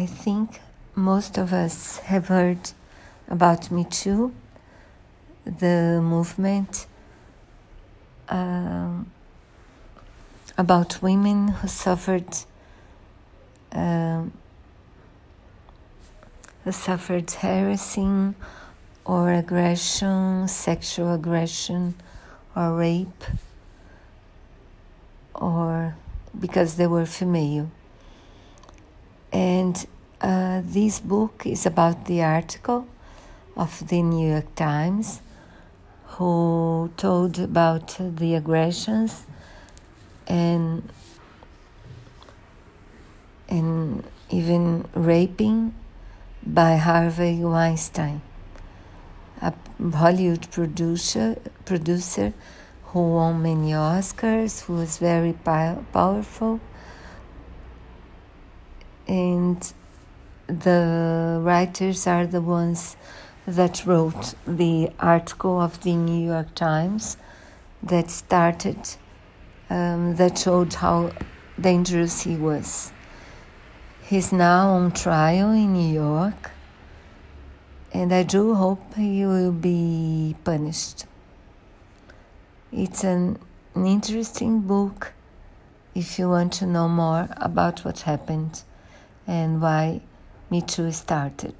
I think most of us have heard about Me Too, the movement um, about women who suffered um, who suffered harassing or aggression, sexual aggression, or rape, or because they were female. And uh, this book is about the article of the New York Times who told about the aggressions and and even raping by Harvey Weinstein, a Hollywood producer producer who won many Oscars, who was very powerful, and the writers are the ones that wrote the article of the New York Times that started, um, that showed how dangerous he was. He's now on trial in New York, and I do hope he will be punished. It's an, an interesting book if you want to know more about what happened and why Me Too started.